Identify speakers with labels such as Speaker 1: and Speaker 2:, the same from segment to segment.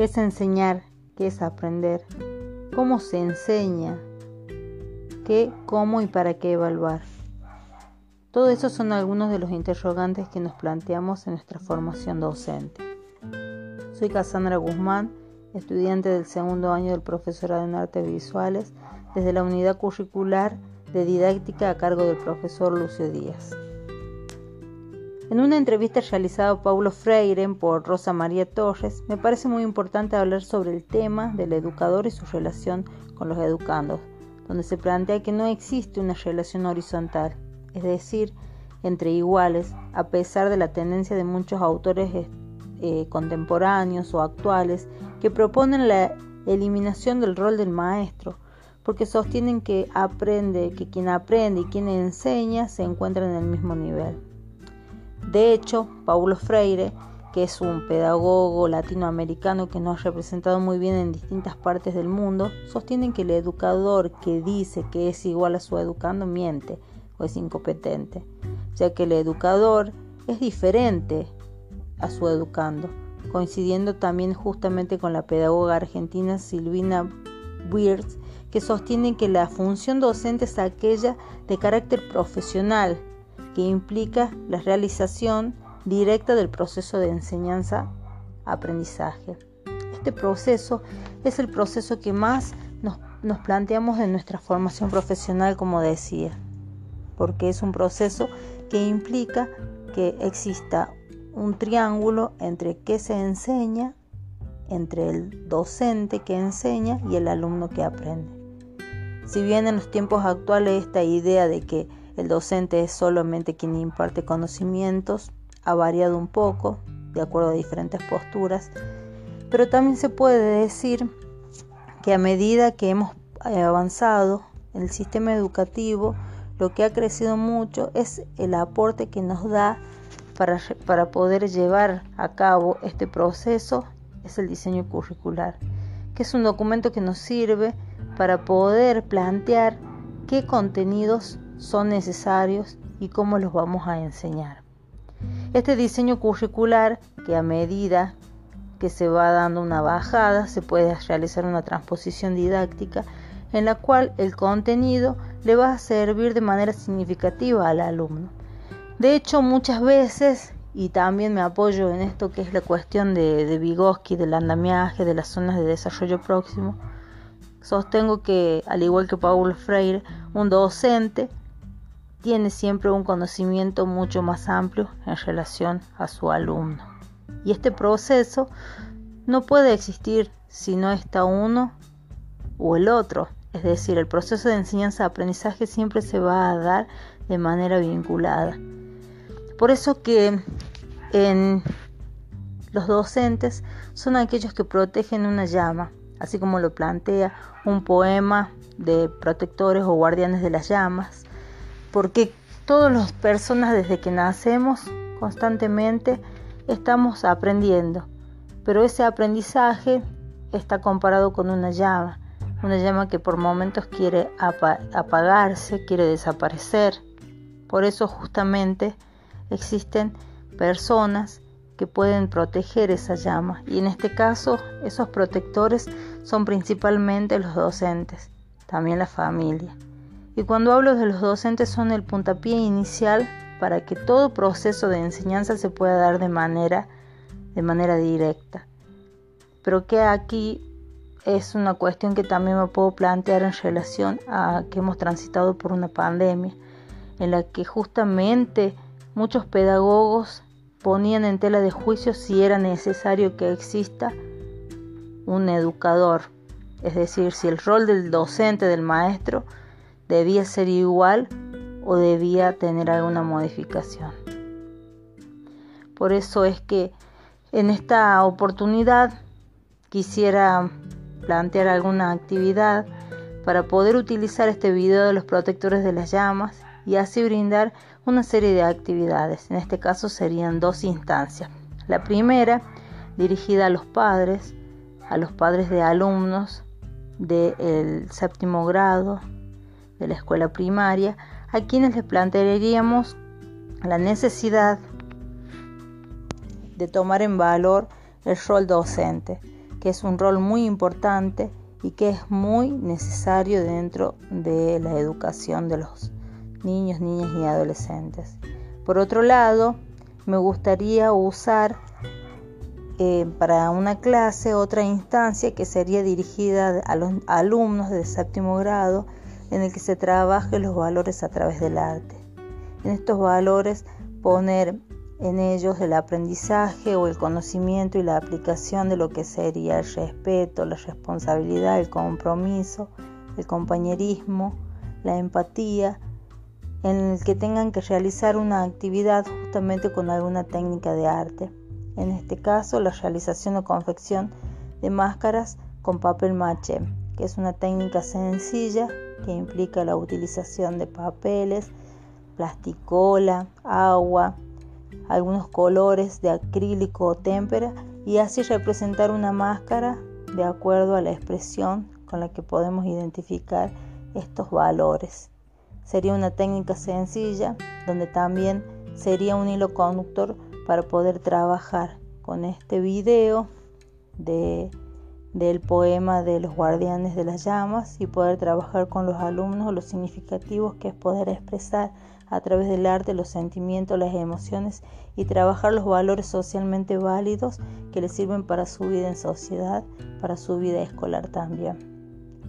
Speaker 1: ¿Qué es enseñar? ¿Qué es aprender? ¿Cómo se enseña? ¿Qué, cómo y para qué evaluar? Todo eso son algunos de los interrogantes que nos planteamos en nuestra formación docente. Soy Cassandra Guzmán, estudiante del segundo año del profesorado en artes visuales desde la unidad curricular de didáctica a cargo del profesor Lucio Díaz. En una entrevista realizada a Paulo Freire por Rosa María Torres, me parece muy importante hablar sobre el tema del educador y su relación con los educandos, donde se plantea que no existe una relación horizontal, es decir, entre iguales, a pesar de la tendencia de muchos autores eh, contemporáneos o actuales que proponen la eliminación del rol del maestro, porque sostienen que aprende, que quien aprende y quien enseña se encuentran en el mismo nivel. De hecho, Paulo Freire, que es un pedagogo latinoamericano que nos ha representado muy bien en distintas partes del mundo, sostienen que el educador que dice que es igual a su educando miente o es incompetente, ya que el educador es diferente a su educando, coincidiendo también justamente con la pedagoga argentina Silvina Wirtz, que sostiene que la función docente es aquella de carácter profesional que implica la realización directa del proceso de enseñanza-aprendizaje. Este proceso es el proceso que más nos, nos, planteamos en nuestra formación profesional, como decía, porque es un proceso que implica que exista un triángulo entre qué se enseña, entre el docente que enseña y el alumno que aprende. Si bien en los tiempos actuales esta idea de que el docente es solamente quien imparte conocimientos, ha variado un poco de acuerdo a diferentes posturas, pero también se puede decir que a medida que hemos eh, avanzado en el sistema educativo, lo que ha crecido mucho es el aporte que nos da para, para poder llevar a cabo este proceso, es el diseño curricular, que es un documento que nos sirve para poder plantear qué contenidos son necesarios y cómo los vamos a enseñar. Este diseño curricular, que a medida que se va dando una bajada, se puede realizar una transposición didáctica en la cual el contenido le va a servir de manera significativa al alumno. De hecho, muchas veces, y también me apoyo en esto que es la cuestión de, de Vygotsky, del andamiaje, de las zonas de desarrollo próximo, sostengo que, al igual que Paulo Freire, un docente tiene siempre un conocimiento mucho más amplio en relación a su alumno. Y este proceso no puede existir si no está uno o el otro. Es decir, el proceso de enseñanza-aprendizaje siempre se va a dar de manera vinculada. Por eso que en los docentes son aquellos que protegen una llama, así como lo plantea un poema de protectores o guardianes de las llamas, porque todas las personas desde que nacemos constantemente estamos aprendiendo, pero ese aprendizaje está comparado con una llama, una llama que por momentos quiere apagarse, quiere desaparecer. Por eso justamente existen personas que pueden proteger esa llama y en este caso esos protectores son principalmente los docentes, también la familia. Y cuando hablo de los docentes son el puntapié inicial para que todo proceso de enseñanza se pueda dar de manera, de manera directa. Pero que aquí es una cuestión que también me puedo plantear en relación a que hemos transitado por una pandemia, en la que justamente muchos pedagogos ponían en tela de juicio si era necesario que exista un educador, es decir, si el rol del docente, del maestro, debía ser igual o debía tener alguna modificación. Por eso es que en esta oportunidad quisiera plantear alguna actividad para poder utilizar este video de los protectores de las llamas y así brindar una serie de actividades. En este caso serían dos instancias. La primera dirigida a los padres, a los padres de alumnos del séptimo grado, de la escuela primaria, a quienes les plantearíamos la necesidad de tomar en valor el rol docente, que es un rol muy importante y que es muy necesario dentro de la educación de los niños, niñas y adolescentes. Por otro lado, me gustaría usar eh, para una clase otra instancia que sería dirigida a los alumnos de séptimo grado en el que se trabaje los valores a través del arte. En estos valores poner en ellos el aprendizaje o el conocimiento y la aplicación de lo que sería el respeto, la responsabilidad, el compromiso, el compañerismo, la empatía, en el que tengan que realizar una actividad justamente con alguna técnica de arte. En este caso, la realización o confección de máscaras con papel maché, que es una técnica sencilla que implica la utilización de papeles, plasticola, agua, algunos colores de acrílico o témpera y así representar una máscara de acuerdo a la expresión con la que podemos identificar estos valores. Sería una técnica sencilla donde también sería un hilo conductor para poder trabajar con este video de, del poema de los guardianes de las llamas y poder trabajar con los alumnos los significativos que es poder expresar a través del arte los sentimientos, las emociones y trabajar los valores socialmente válidos que les sirven para su vida en sociedad, para su vida escolar también.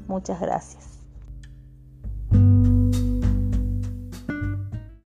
Speaker 1: Muchas gracias.